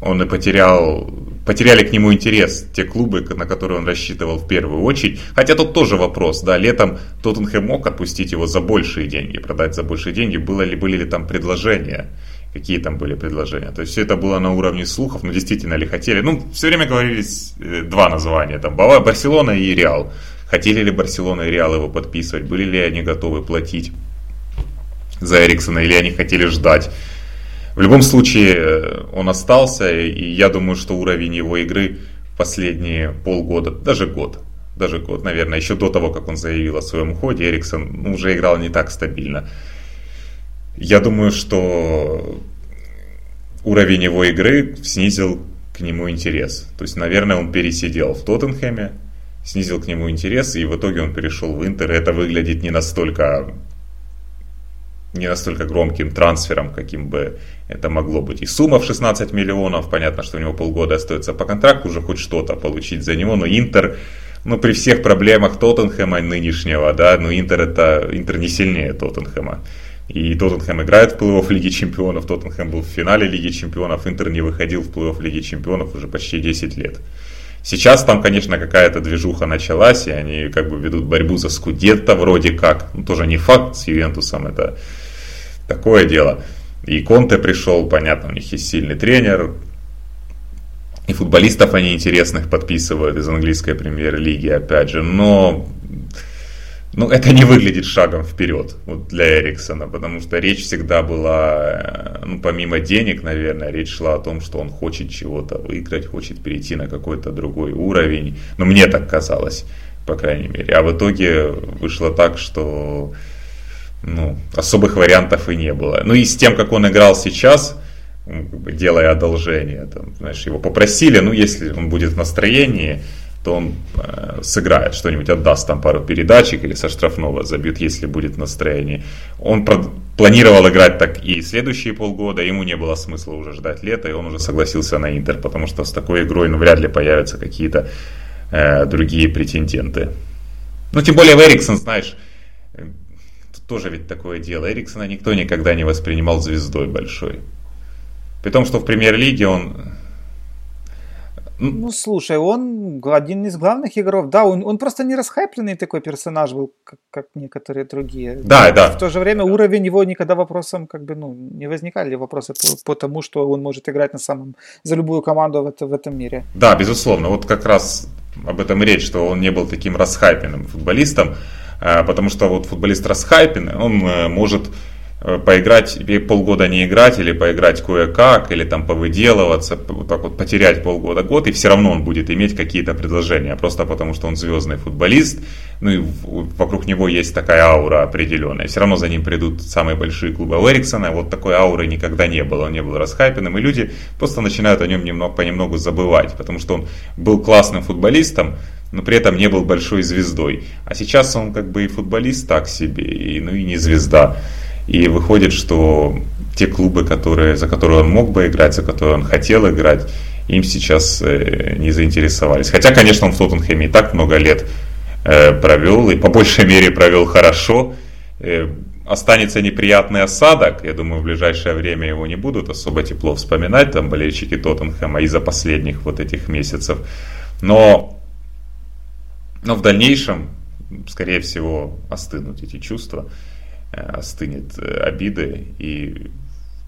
он и потерял, потеряли к нему интерес те клубы, на которые он рассчитывал в первую очередь. Хотя тут тоже вопрос, да, летом Тоттенхэм мог отпустить его за большие деньги, продать за большие деньги, было ли, были ли там предложения какие там были предложения. То есть все это было на уровне слухов, но действительно ли хотели. Ну, все время говорились э, два названия, там Барселона и Реал. Хотели ли Барселона и Реал его подписывать? Были ли они готовы платить за Эриксона или они хотели ждать? В любом случае, э, он остался, и я думаю, что уровень его игры последние полгода, даже год, даже год, наверное, еще до того, как он заявил о своем уходе, Эриксон ну, уже играл не так стабильно. Я думаю, что уровень его игры снизил к нему интерес. То есть, наверное, он пересидел в Тоттенхэме, снизил к нему интерес, и в итоге он перешел в Интер. Это выглядит не настолько не настолько громким трансфером, каким бы это могло быть. И сумма в 16 миллионов, понятно, что у него полгода остается по контракту, уже хоть что-то получить за него, но Интер, ну при всех проблемах Тоттенхэма нынешнего, да, ну Интер это, Интер не сильнее Тоттенхэма. И Тоттенхэм играет в плей-офф Лиги Чемпионов, Тоттенхэм был в финале Лиги Чемпионов, Интер не выходил в плей-офф Лиги Чемпионов уже почти 10 лет. Сейчас там, конечно, какая-то движуха началась, и они как бы ведут борьбу за Скудетто вроде как. Ну, тоже не факт с Ювентусом, это такое дело. И Конте пришел, понятно, у них есть сильный тренер, и футболистов они интересных подписывают из английской премьер-лиги, опять же, но ну, это не выглядит шагом вперед вот для Эриксона, потому что речь всегда была, ну, помимо денег, наверное, речь шла о том, что он хочет чего-то выиграть, хочет перейти на какой-то другой уровень. Ну, мне так казалось, по крайней мере. А в итоге вышло так, что ну, особых вариантов и не было. Ну и с тем, как он играл сейчас, делая одолжение, там, знаешь, его попросили, ну, если он будет в настроении, то он э, сыграет что-нибудь, отдаст там пару передачек или со штрафного забьет, если будет настроение. Он планировал играть так и следующие полгода, ему не было смысла уже ждать лета, и он уже согласился на Интер, потому что с такой игрой ну, вряд ли появятся какие-то э, другие претенденты. Ну, тем более в Эриксон, знаешь, э, тоже ведь такое дело. Эриксона никто никогда не воспринимал звездой большой. При том, что в премьер-лиге он ну, слушай, он один из главных игроков. Да, он, он просто не расхайпленный такой персонаж был, как, как некоторые другие. Да, да. В то же время уровень его никогда вопросом, как бы, ну, не возникали вопросы по, по тому, что он может играть на самом, за любую команду в, это, в этом мире. Да, безусловно. Вот как раз об этом и речь, что он не был таким расхайпенным футболистом, э, потому что вот футболист расхайпенный, он э, может поиграть, полгода не играть, или поиграть кое-как, или там повыделываться, так вот потерять полгода, год, и все равно он будет иметь какие-то предложения, просто потому что он звездный футболист, ну и вокруг него есть такая аура определенная, все равно за ним придут самые большие клубы. Эриксона вот такой ауры никогда не было, он не был расхайпенным, и люди просто начинают о нем немного, понемногу забывать, потому что он был классным футболистом, но при этом не был большой звездой. А сейчас он как бы и футболист так себе, и, ну и не звезда. И выходит, что те клубы, которые, за которые он мог бы играть, за которые он хотел играть, им сейчас э, не заинтересовались. Хотя, конечно, он в Тоттенхэме и так много лет э, провел, и по большей мере провел хорошо. Э, останется неприятный осадок, я думаю, в ближайшее время его не будут особо тепло вспоминать, там болельщики Тоттенхэма из-за последних вот этих месяцев. Но, но в дальнейшем, скорее всего, остынут эти чувства. Э, остынет э, обиды, и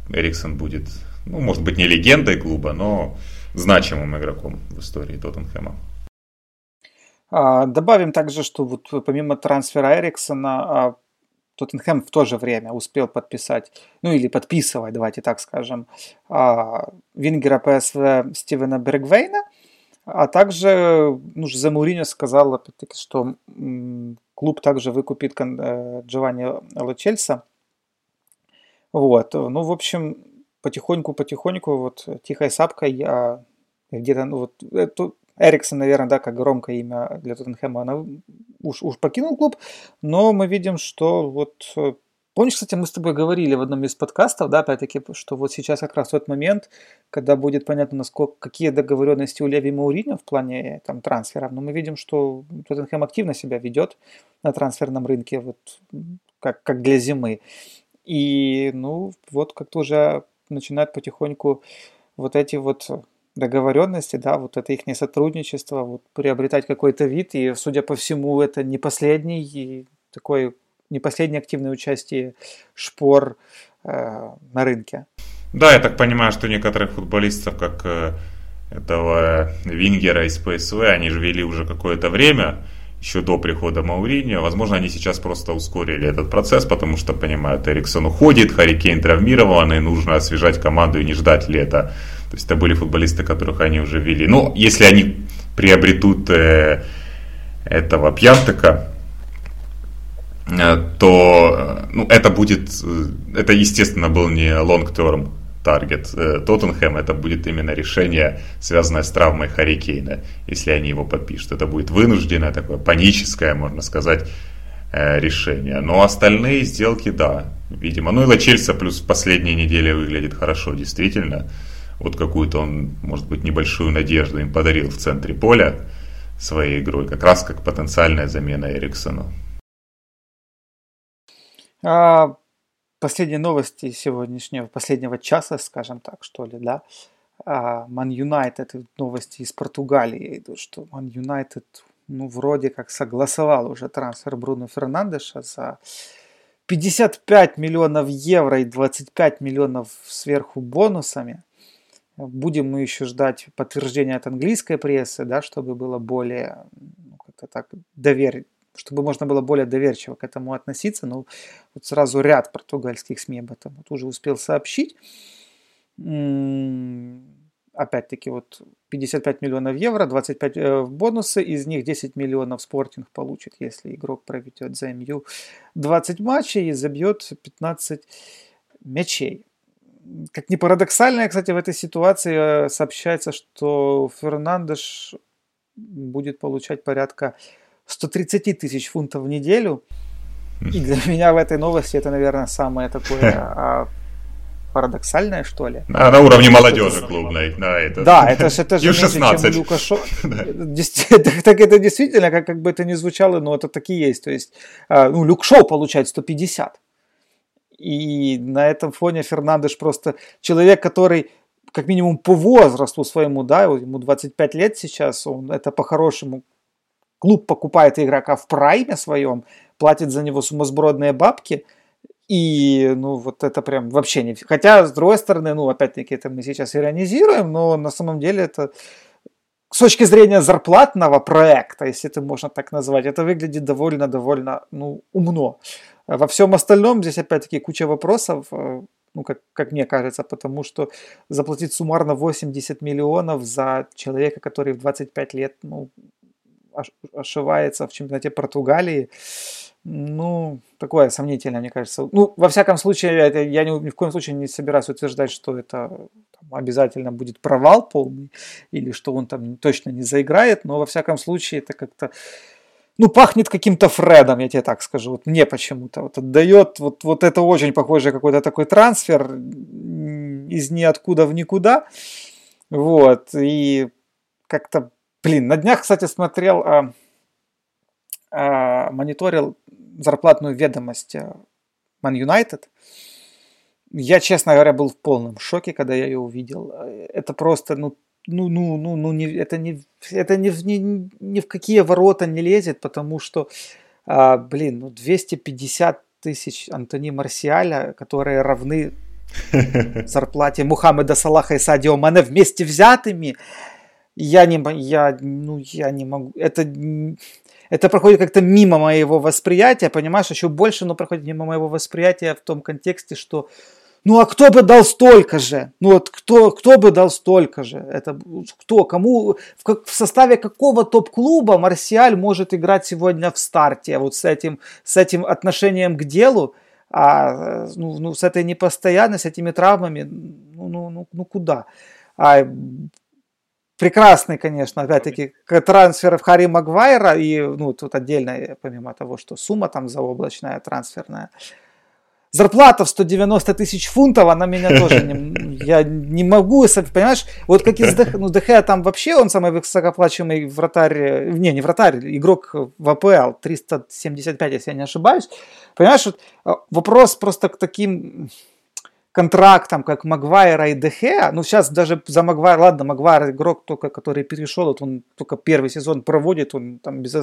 Эриксон будет, ну, может быть, не легендой клуба, но значимым игроком в истории Тоттенхэма. А, добавим также, что вот помимо трансфера Эриксона, а, Тоттенхэм в то же время успел подписать, ну или подписывать, давайте так скажем, а, вингера ПСВ Стивена Бергвейна, а также ну, за Мауриньо сказал, опять-таки, что Клуб также выкупит э, Джованни Лачельса. Вот, ну, в общем, потихоньку-потихоньку, вот, тихой сапкой, я где-то, ну, вот, это, Эриксон, наверное, да, как громкое имя для Тоттенхэма, она уж, уж покинул клуб, но мы видим, что вот Помнишь, кстати, мы с тобой говорили в одном из подкастов, да, опять-таки, что вот сейчас как раз тот момент, когда будет понятно, насколько, какие договоренности у Леви Мауриньо в плане там, трансферов, но мы видим, что Тоттенхэм активно себя ведет на трансферном рынке, вот как, как для зимы. И, ну, вот как-то уже начинают потихоньку вот эти вот договоренности, да, вот это их сотрудничество, вот приобретать какой-то вид, и, судя по всему, это не последний и такой не последнее активное участие шпор э, на рынке. Да, я так понимаю, что некоторых футболистов, как э, этого Вингера из ПСВ, они же вели уже какое-то время, еще до прихода Мауриньо. Возможно, они сейчас просто ускорили этот процесс, потому что понимают, Эриксон уходит, Харри Кейн травмирован, и нужно освежать команду и не ждать лета. То есть это были футболисты, которых они уже вели. Ну, если они приобретут э, этого Пьянтека, то э, ну, это будет, э, это естественно был не long-term таргет Тоттенхэм, это будет именно решение, связанное с травмой Харри Кейна, если они его подпишут. Это будет вынужденное, такое паническое, можно сказать, решение. Но остальные сделки, да, видимо. Ну и Лачельса плюс в последние недели выглядит хорошо, действительно. Вот какую-то он, может быть, небольшую надежду им подарил в центре поля своей игрой, как раз как потенциальная замена Эриксону. А, последние новости сегодняшнего, последнего часа, скажем так, что ли, да. Ман Юнайтед, новости из Португалии идут, что Ман Юнайтед, ну, вроде как согласовал уже трансфер Бруно Фернандеша за 55 миллионов евро и 25 миллионов сверху бонусами. Будем мы еще ждать подтверждения от английской прессы, да, чтобы было более, ну, как-то так, довер... чтобы можно было более доверчиво к этому относиться. Ну, вот сразу ряд португальских СМИ об этом вот уже успел сообщить. Опять-таки, вот 55 миллионов евро, 25 э, в бонусы, из них 10 миллионов спортинг получит, если игрок проведет за МЮ 20 матчей и забьет 15 мячей как ни парадоксально, кстати, в этой ситуации э, сообщается, что Фернандеш будет получать порядка 130 тысяч фунтов в неделю. И для меня в этой новости это, наверное, самое такое а, парадоксальное, что ли. А, на уровне молодежи клубной. Да, это, да, это же, это же меньше, чем Люка Шо. Так это действительно, как, как бы это ни звучало, но это таки есть. То есть, а, ну, Люк Шоу получает 150. И на этом фоне Фернандеш просто человек, который как минимум по возрасту своему, да, ему 25 лет сейчас, он это по-хорошему клуб покупает игрока в прайме своем, платит за него сумасбродные бабки, и, ну, вот это прям вообще не... Хотя, с другой стороны, ну, опять-таки, это мы сейчас иронизируем, но на самом деле это с точки зрения зарплатного проекта, если это можно так назвать, это выглядит довольно-довольно, ну, умно. Во всем остальном здесь опять-таки куча вопросов, э, ну, как, как мне кажется, потому что заплатить суммарно 80 миллионов за человека, который в 25 лет, ну, ошивается в чемпионате Португалии, ну, такое сомнительное, мне кажется. Ну, во всяком случае, это, я ни, ни в коем случае не собираюсь утверждать, что это там, обязательно будет провал полный, или что он там точно не заиграет, но во всяком случае это как-то ну, пахнет каким-то Фредом, я тебе так скажу. Вот мне почему-то вот отдает, вот, вот это очень похоже какой-то такой трансфер из ниоткуда в никуда. Вот, и как-то, блин, на днях, кстати, смотрел, а, а, мониторил зарплатную ведомость Man United. Я, честно говоря, был в полном шоке, когда я ее увидел. Это просто, ну, ну, ну, ну, ну, не, это, не, это ни, ни, ни в какие ворота не лезет, потому что, а, блин, ну, 250 тысяч Антони Марсиаля, которые равны зарплате Мухаммеда Салаха и Садио Мане вместе взятыми, я не, я, ну, я не могу, это, это проходит как-то мимо моего восприятия, понимаешь, еще больше, но проходит мимо моего восприятия в том контексте, что ну а кто бы дал столько же? Ну вот кто, кто бы дал столько же? Это кто? Кому? В, как, в составе какого топ-клуба Марсиаль может играть сегодня в старте? Вот с этим, с этим отношением к делу, а, ну, ну, с этой непостоянностью, с этими травмами, ну, ну, ну, ну куда? А, прекрасный, конечно, опять-таки, трансфер в Харри Магуайра, и ну, тут отдельно, помимо того, что сумма там заоблачная, трансферная, зарплата в 190 тысяч фунтов, она меня тоже не, я не могу, понимаешь, вот как из ДХ, ну ДХ там вообще он самый высокоплачиваемый вратарь, не, не вратарь, игрок в АПЛ, 375, если я не ошибаюсь, понимаешь, вот а, вопрос просто к таким контрактам, как Магуайра и Дехе, ну сейчас даже за Магуайра, ладно, Магуайр игрок только, который перешел, вот он только первый сезон проводит, он там без,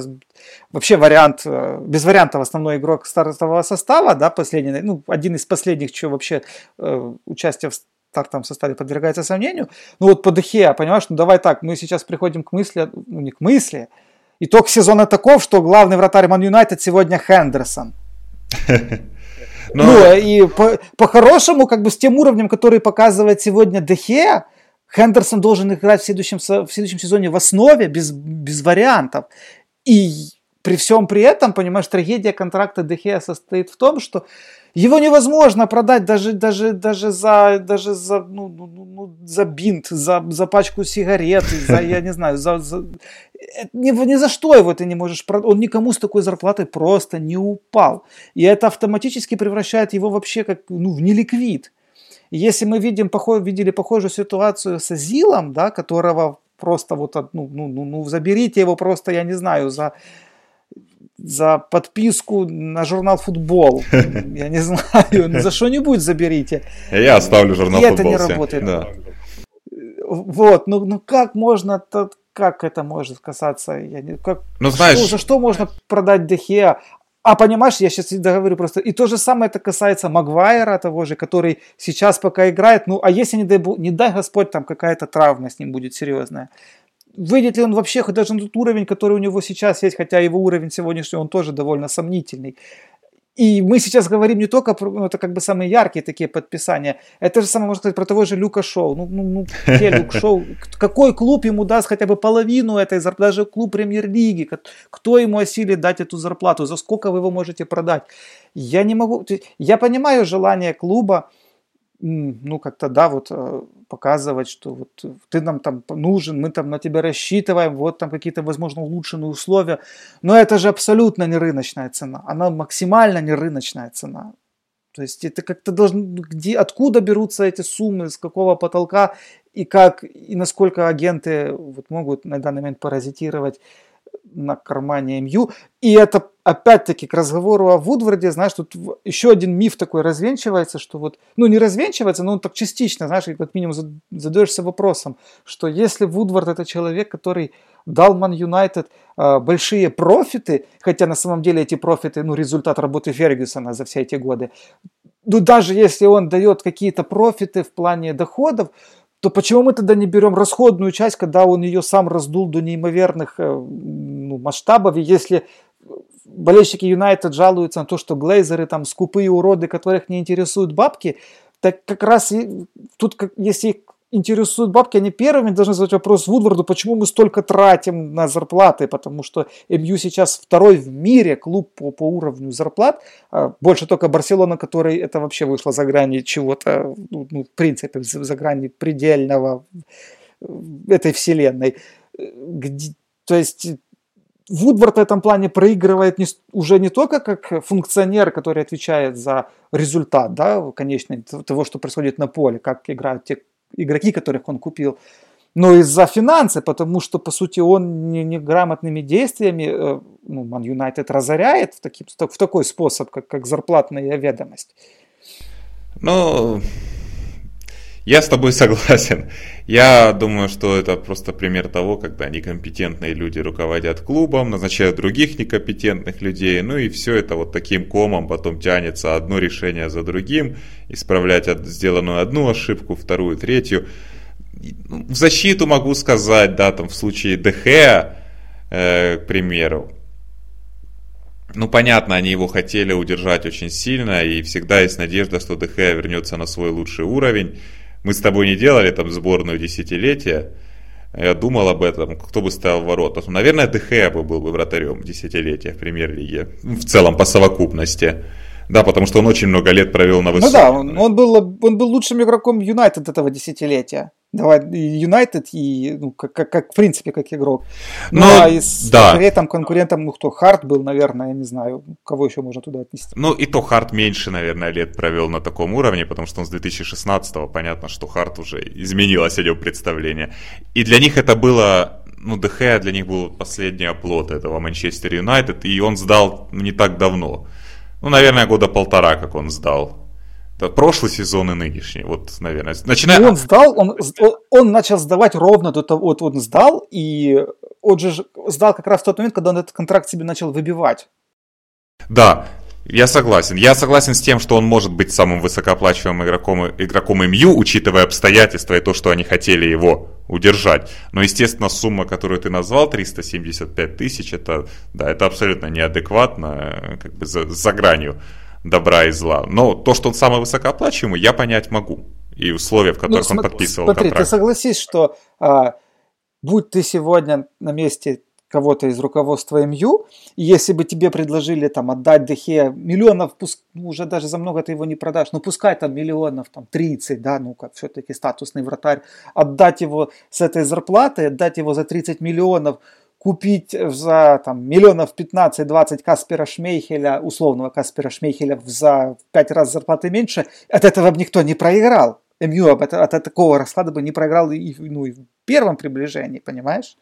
вообще вариант, э, без вариантов основной игрок стартового состава, да, последний, ну, один из последних, что вообще э, участие в стартовом составе подвергается сомнению. Ну вот по Дехе, понимаешь, ну давай так, мы сейчас приходим к мысли, ну не к мысли, итог сезона таков, что главный вратарь Ман Юнайтед сегодня Хендерсон. Но... Ну, и по- по-хорошему, как бы с тем уровнем, который показывает сегодня Дехе, Хендерсон должен играть в следующем, в следующем сезоне в основе, без, без вариантов. И при всем при этом, понимаешь, трагедия контракта Дехе состоит в том, что его невозможно продать даже, даже, даже за, даже за, ну, ну, ну, ну за бинт, за, за пачку сигарет, за, я не знаю, за, за... Ни, ни за что его ты не можешь продать. Он никому с такой зарплатой просто не упал. И это автоматически превращает его вообще как, ну, в неликвид. Если мы видим, похож, видели похожую ситуацию с Азилом, да, которого просто вот, ну, ну, ну, ну, заберите его просто, я не знаю, за за подписку на журнал «Футбол». Я не знаю, ну, за что-нибудь заберите. Я оставлю журнал «Футбол». Это не работает. Да. Вот, ну, ну как можно, как это может касаться, я не, как, ну, знаешь... что, за что можно продать Дехеа? А понимаешь, я сейчас говорю просто, и то же самое это касается Магуайра того же, который сейчас пока играет, ну а если не дай, не дай Господь там какая-то травма с ним будет серьезная, выйдет ли он вообще хоть даже на тот уровень, который у него сейчас есть, хотя его уровень сегодняшний, он тоже довольно сомнительный. И мы сейчас говорим не только про, ну, это как бы самые яркие такие подписания, это же самое, можно сказать, про того же Люка Шоу. Ну, ну, ну где Люк Шоу? Какой клуб ему даст хотя бы половину этой зарплаты, даже клуб премьер-лиги, кто ему осилит дать эту зарплату, за сколько вы его можете продать? Я не могу, я понимаю желание клуба, ну, как-то, да, вот э, показывать, что вот ты нам там нужен, мы там на тебя рассчитываем, вот там какие-то, возможно, улучшенные условия. Но это же абсолютно не рыночная цена. Она максимально не рыночная цена. То есть это как-то должно, где, откуда берутся эти суммы, с какого потолка и как, и насколько агенты вот, могут на данный момент паразитировать на кармане МЮ. И это опять-таки к разговору о Вудварде, знаешь, тут еще один миф такой развенчивается, что вот, ну не развенчивается, но он так частично, знаешь, как минимум задаешься вопросом, что если Вудвард это человек, который дал Ман Юнайтед большие профиты, хотя на самом деле эти профиты, ну результат работы Фергюсона за все эти годы, ну даже если он дает какие-то профиты в плане доходов, то почему мы тогда не берем расходную часть, когда он ее сам раздул до неимоверных э, ну, масштабов, и если болельщики Юнайтед жалуются на то, что глейзеры там скупые уроды, которых не интересуют бабки, так как раз тут, если их интересуют бабки, они первыми должны задать вопрос Вудварду, почему мы столько тратим на зарплаты, потому что МЮ сейчас второй в мире клуб по, по уровню зарплат, а больше только Барселона, который это вообще вышло за грани чего-то, ну, ну в принципе, за, грани предельного этой вселенной. Где, то есть Вудвард в этом плане проигрывает не, уже не только как функционер, который отвечает за результат, да, конечный, того, что происходит на поле, как играют те игроки, которых он купил, но и за финансы, потому что, по сути, он неграмотными действиями э, ну, Ман Юнайтед разоряет в, таким, в такой способ, как, как зарплатная ведомость. Ну, я с тобой согласен. Я думаю, что это просто пример того, когда некомпетентные люди руководят клубом, назначают других некомпетентных людей, ну и все это вот таким комом потом тянется одно решение за другим, исправлять сделанную одну ошибку, вторую, третью. Ну, в защиту могу сказать, да, там в случае ДХ, э, к примеру, ну, понятно, они его хотели удержать очень сильно, и всегда есть надежда, что ДХ вернется на свой лучший уровень. Мы с тобой не делали там сборную десятилетия. Я думал об этом, кто бы ставил ворота. Ну, наверное, ДХ бы был бы вратарем десятилетия в премьер-лиге. В целом, по совокупности. Да, потому что он очень много лет провел на высоком. Ну да, он, он, был, он был лучшим игроком Юнайтед этого десятилетия. Давай, Юнайтед и, ну, как, как, как, в принципе, как игрок. Ну, ну а из да. там конкурентом, ну, кто, Харт был, наверное, я не знаю, кого еще можно туда отнести. Ну, и то Харт меньше, наверное, лет провел на таком уровне, потому что он с 2016-го, понятно, что Харт уже изменилось о нем представление. И для них это было ну, ДХ для них был последний оплот этого Манчестер Юнайтед, и он сдал не так давно. Ну, наверное, года полтора, как он сдал. Прошлый сезон и нынешний, вот, наверное. Начиная... Он сдал, он, он начал сдавать ровно до того, вот он сдал, и он же сдал как раз в тот момент, когда он этот контракт себе начал выбивать. Да, я согласен. Я согласен с тем, что он может быть самым высокооплачиваемым игроком, игроком МЮ, учитывая обстоятельства и то, что они хотели его удержать. Но, естественно, сумма, которую ты назвал, 375 тысяч, это, да, это абсолютно неадекватно, как бы за, за гранью добра и зла. Но то, что он самый высокооплачиваемый, я понять могу. И условия, в которых ну, он подписывал смотри, контракт. ты согласись, что а, будь ты сегодня на месте кого-то из руководства МЮ, и если бы тебе предложили там отдать Дехе миллионов, пуск, ну, уже даже за много ты его не продашь, ну пускай там миллионов там 30, да, ну как все-таки статусный вратарь, отдать его с этой зарплаты, отдать его за 30 миллионов, купить за там, миллионов 15-20 Каспера Шмейхеля, условного Каспера Шмейхеля за 5 раз зарплаты меньше, от этого бы никто не проиграл. МЮ от, от такого расклада бы не проиграл и, ну, и в первом приближении, понимаешь?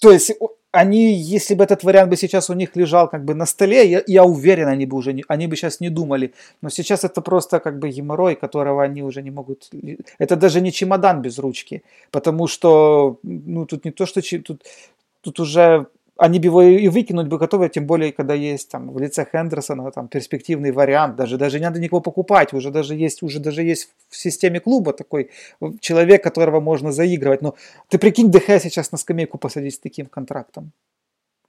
То есть они, если бы этот вариант бы сейчас у них лежал как бы на столе, я, я уверен, они бы уже не, они бы сейчас не думали. Но сейчас это просто как бы геморрой, которого они уже не могут. Это даже не чемодан без ручки, потому что ну тут не то что тут тут уже они бы его и выкинуть бы готовы, тем более, когда есть там в лице Хендерсона там перспективный вариант, даже, даже не надо никого покупать, уже даже есть, уже даже есть в системе клуба такой человек, которого можно заигрывать. Но ты прикинь, ДХ сейчас на скамейку посадить с таким контрактом.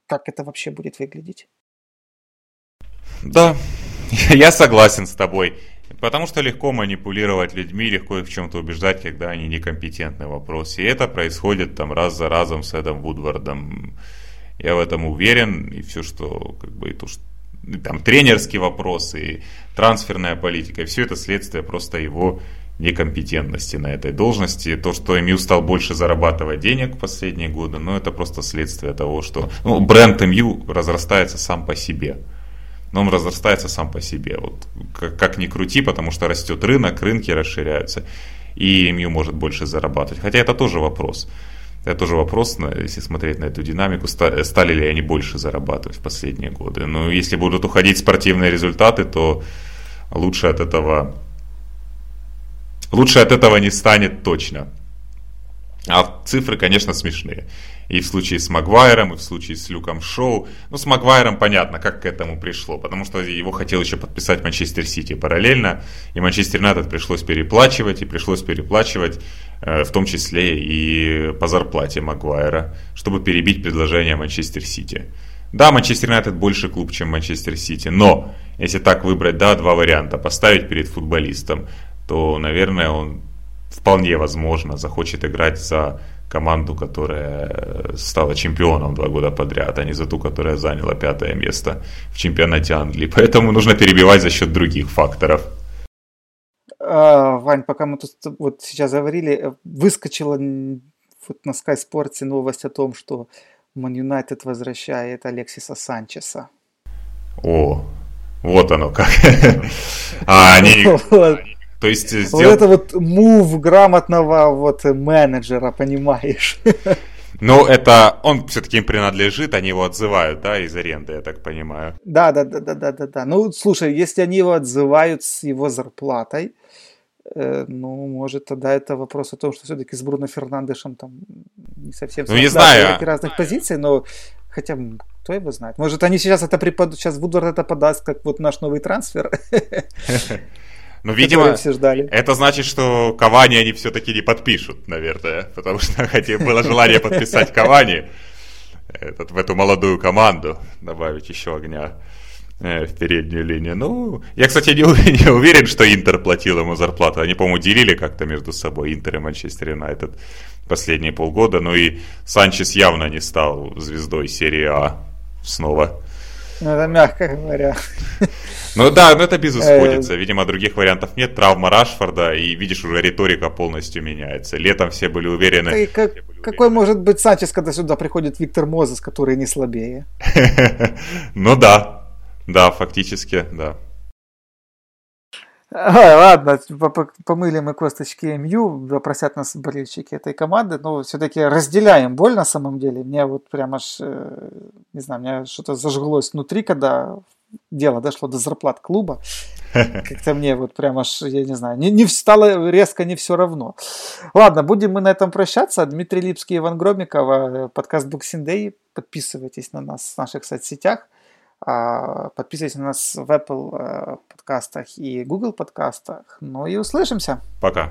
Как это вообще будет выглядеть? Да, я согласен с тобой. Потому что легко манипулировать людьми, легко их в чем-то убеждать, когда они некомпетентны в вопросе. И это происходит там раз за разом с Эдом Вудвардом. Я в этом уверен, и все, что как бы и то, что там тренерские вопросы, и трансферная политика, и все это следствие просто его некомпетентности на этой должности. То, что МЮ стал больше зарабатывать денег в последние годы, ну, это просто следствие того, что ну, бренд МЮ разрастается сам по себе. Но он разрастается сам по себе. Вот как, как ни крути, потому что растет рынок, рынки расширяются, и МЮ может больше зарабатывать. Хотя это тоже вопрос. Это тоже вопрос, если смотреть на эту динамику, стали ли они больше зарабатывать в последние годы. Но если будут уходить спортивные результаты, то лучше от этого, лучше от этого не станет точно. А цифры, конечно, смешные. И в случае с Магуайром, и в случае с Люком Шоу. Ну, с Магуайром понятно, как к этому пришло. Потому что его хотел еще подписать Манчестер Сити параллельно. И Манчестер Юнайтед пришлось переплачивать, и пришлось переплачивать Э, в том числе и по зарплате Магуайра, чтобы перебить предложение Манчестер Сити. Да, Манчестер Юнайтед больше клуб, чем Манчестер Сити, но если так выбрать, да, два варианта, поставить перед футболистом, то, наверное, он вполне возможно захочет играть за команду, которая стала чемпионом два года подряд, а не за ту, которая заняла пятое место в чемпионате Англии. Поэтому нужно перебивать за счет других факторов. А, Вань, пока мы тут вот сейчас говорили, э, выскочила вот на Sky Sports новость о том, что Man United возвращает Алексиса Санчеса. О, вот оно как. а они... То есть сдел... Вот это вот мув грамотного вот менеджера, понимаешь? Ну, это он все-таки им принадлежит, они его отзывают, да, из аренды, я так понимаю. Да, да, да, да, да, да, да. Ну, слушай, если они его отзывают с его зарплатой, э, ну, может, тогда это вопрос о том, что все-таки с Бруно Фернандешем там не совсем... Ну, не знаю. разных позиций, но хотя кто его знает. Может, они сейчас это преподают, сейчас Вудвард это подаст, как вот наш новый трансфер. Ну, видимо, все ждали. это значит, что Кавани они все-таки не подпишут, наверное, потому что хотя было желание подписать Кавани этот, в эту молодую команду, добавить еще огня э, в переднюю линию. Ну, я, кстати, не, не уверен, что Интер платил ему зарплату. Они, по-моему, делили как-то между собой Интер и Манчестер Юнайтед последние полгода. Ну и Санчес явно не стал звездой серии А снова. Ну, это мягко говоря. Ну да, но это безысходица. Э, Видимо, других вариантов нет. Травма Рашфорда, и видишь, уже риторика полностью меняется. Летом все были уверены. Как, какой может быть Санчес, когда сюда приходит Виктор Мозес, который не слабее? Ну да, да, фактически, да. А, ладно, помыли мы косточки МЮ, просят нас болельщики этой команды, но все-таки разделяем боль на самом деле. Мне вот прямо аж, э, не знаю, мне что-то зажглось внутри, когда дело дошло до зарплат клуба. Как-то мне вот прямо аж, я не знаю, не, не стало резко не все равно. Ладно, будем мы на этом прощаться. Дмитрий Липский, Иван Громикова, подкаст Boxing Day. Подписывайтесь на нас в наших соцсетях. А, подписывайтесь на нас в Apple э, подкастах и Google подкастах. Ну и услышимся. Пока.